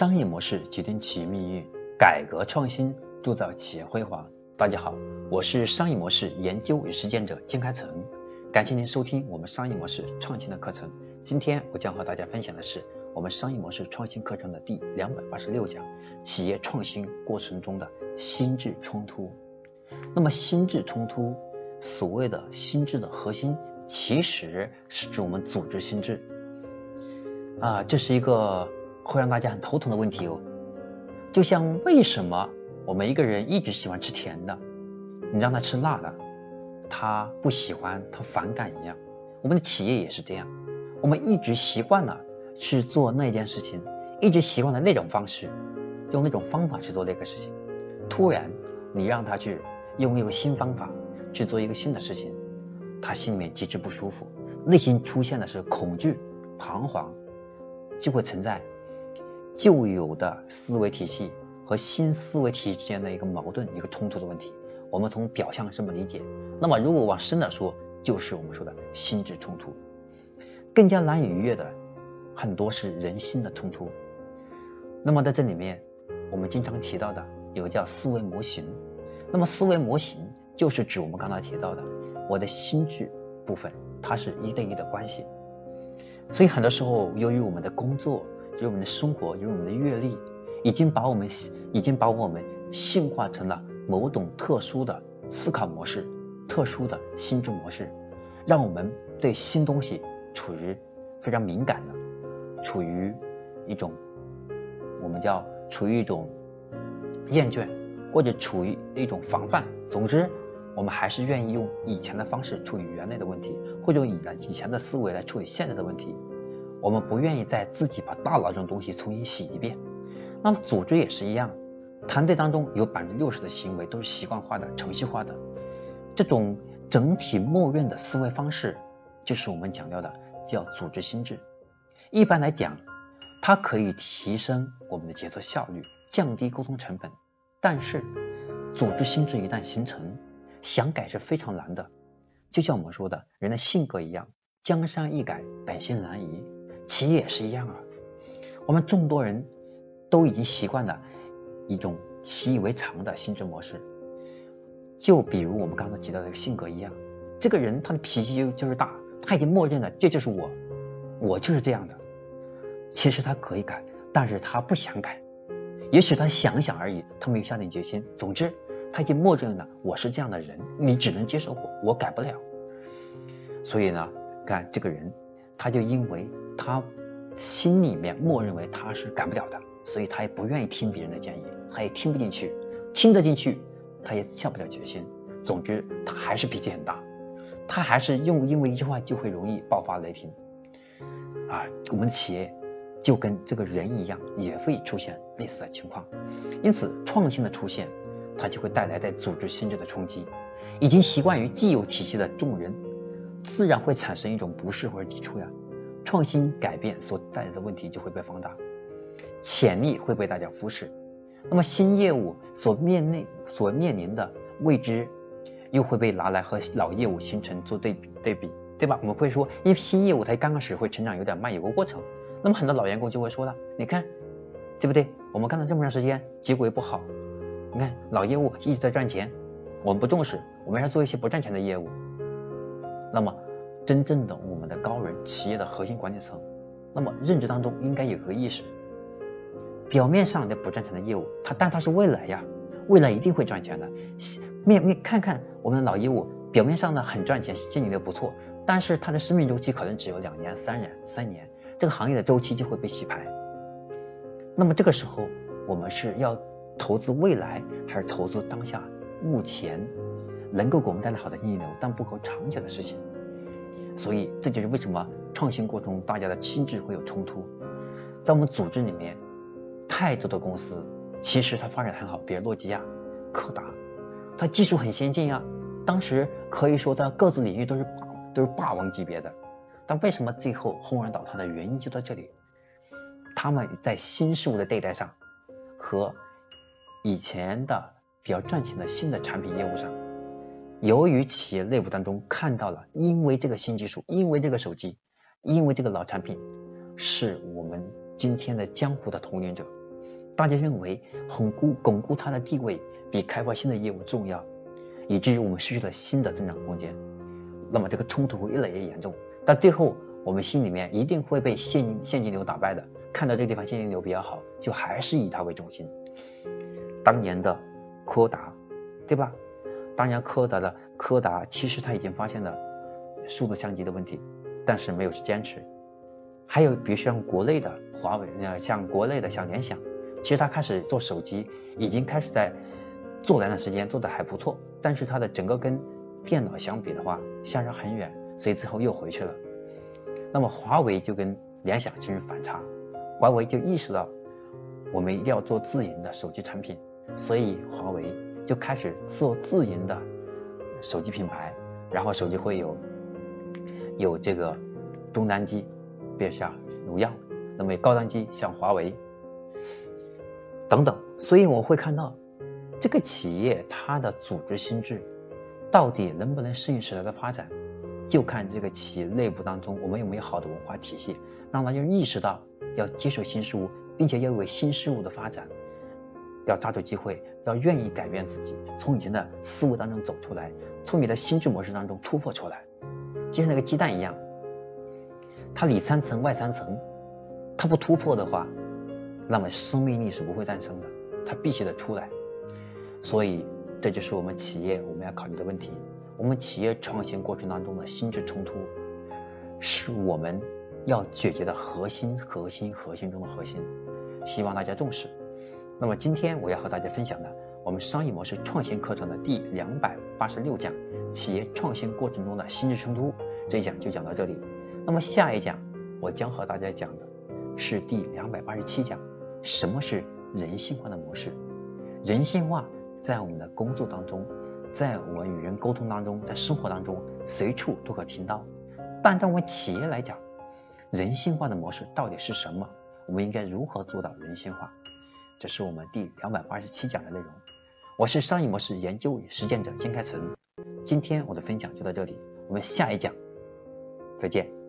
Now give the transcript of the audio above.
商业模式决定企业命运，改革创新铸造企业辉煌。大家好，我是商业模式研究与实践者金开成，感谢您收听我们商业模式创新的课程。今天我将和大家分享的是我们商业模式创新课程的第两百八十六讲：企业创新过程中的心智冲突。那么心智冲突，所谓的心智的核心，其实是指我们组织心智啊，这是一个。会让大家很头疼的问题哦，就像为什么我们一个人一直喜欢吃甜的，你让他吃辣的，他不喜欢，他反感一样。我们的企业也是这样，我们一直习惯了去做那件事情，一直习惯了那种方式，用那种方法去做那个事情。突然你让他去用一个新方法去做一个新的事情，他心里面极致不舒服，内心出现的是恐惧、彷徨，就会存在。旧有的思维体系和新思维体系之间的一个矛盾、一个冲突的问题，我们从表象这么理解。那么，如果往深了说，就是我们说的心智冲突。更加难以逾越的，很多是人心的冲突。那么，在这里面，我们经常提到的有个叫思维模型。那么，思维模型就是指我们刚才提到的我的心智部分，它是一对一的关系。所以，很多时候，由于我们的工作，因为我们的生活，因为我们的阅历，已经把我们已经把我们驯化成了某种特殊的思考模式、特殊的心智模式，让我们对新东西处于非常敏感的，处于一种我们叫处于一种厌倦，或者处于一种防范。总之，我们还是愿意用以前的方式处理原来的问题，或者以以前的思维来处理现在的问题。我们不愿意再自己把大脑这种东西重新洗一遍。那么组织也是一样，团队当中有百分之六十的行为都是习惯化的、程序化的，这种整体默认的思维方式，就是我们讲到的叫组织心智。一般来讲，它可以提升我们的决策效率，降低沟通成本。但是组织心智一旦形成，想改是非常难的。就像我们说的，人的性格一样，江山易改，本性难移。企业也是一样啊，我们众多人都已经习惯了一种习以为常的心智模式，就比如我们刚才提到的性格一样，这个人他的脾气就就是大，他已经默认了这就是我，我就是这样的。其实他可以改，但是他不想改，也许他想想而已，他没有下定决心。总之，他已经默认了我是这样的人，你只能接受我，我改不了。所以呢，看这个人，他就因为。他心里面默认为他是改不了的，所以他也不愿意听别人的建议，他也听不进去，听得进去他也下不了决心。总之，他还是脾气很大，他还是用因为一句话就会容易爆发雷霆啊。我们的企业就跟这个人一样，也会出现类似的情况。因此，创新的出现，它就会带来在组织心智的冲击。已经习惯于既有体系的众人，自然会产生一种不适或者抵触呀。创新改变所带来的问题就会被放大，潜力会被大家忽视。那么新业务所面临所面临的未知，又会被拿来和老业务形成做对比对比，对吧？我们会说，因为新业务它刚开始会成长有点慢，有个过程。那么很多老员工就会说了，你看，对不对？我们干了这么长时间，结果也不好。你看老业务一直在赚钱，我们不重视，我们还做一些不赚钱的业务。那么。真正的我们的高人，企业的核心管理层，那么认知当中应该有个意识，表面上的不赚钱的业务，它但它是未来呀，未来一定会赚钱的。面面看看我们的老业务，表面上呢很赚钱，经营的不错，但是它的生命周期可能只有两年、三年、三年，这个行业的周期就会被洗牌。那么这个时候，我们是要投资未来，还是投资当下目前能够给我们带来好的现金流，但不够长久的事情？所以这就是为什么创新过程中大家的心智会有冲突。在我们组织里面，太多的公司其实它发展很好，比如诺基亚、柯达，它技术很先进啊，当时可以说在各自领域都是霸都是霸王级别的。但为什么最后轰然倒塌的原因就在这里？他们在新事物的对待上和以前的比较赚钱的新的产品业务上。由于企业内部当中看到了，因为这个新技术，因为这个手机，因为这个老产品，是我们今天的江湖的统领者，大家认为巩固巩固它的地位比开发新的业务重要，以至于我们失去了新的增长空间。那么这个冲突会越来越严重，到最后我们心里面一定会被现现金流打败的。看到这个地方现金流比较好，就还是以它为中心。当年的柯达，对吧？当然柯达的柯达其实他已经发现了数字相机的问题，但是没有去坚持。还有比如像国内的华为，呃像国内的像联想，其实他开始做手机，已经开始在做了一段时间，做的还不错，但是它的整个跟电脑相比的话，相差很远，所以最后又回去了。那么华为就跟联想进行反差，华为就意识到我们一定要做自营的手机产品，所以华为就开始做自营的手机品牌，然后手机会有有这个中端机，比如像荣耀，那么高端机像华为等等，所以我会看到这个企业它的组织心智。到底能不能适应时代的发展，就看这个企业内部当中我们有没有好的文化体系，让大家意识到要接受新事物，并且要为新事物的发展要抓住机会，要愿意改变自己，从以前的思维当中走出来，从你的心智模式当中突破出来，就像那个鸡蛋一样，它里三层外三层，它不突破的话，那么生命力是不会诞生的，它必须得出来，所以。这就是我们企业我们要考虑的问题。我们企业创新过程当中的心智冲突，是我们要解决的核心、核心、核心中的核心。希望大家重视。那么今天我要和大家分享的，我们商业模式创新课程的第两百八十六讲，企业创新过程中的心智冲突，这一讲就讲到这里。那么下一讲我将和大家讲的是第两百八十七讲，什么是人性化的模式？人性化。在我们的工作当中，在我们与人沟通当中，在生活当中，随处都可听到。但在我们企业来讲，人性化的模式到底是什么？我们应该如何做到人性化？这是我们第两百八十七讲的内容。我是商业模式研究与实践者金开成。今天我的分享就到这里，我们下一讲再见。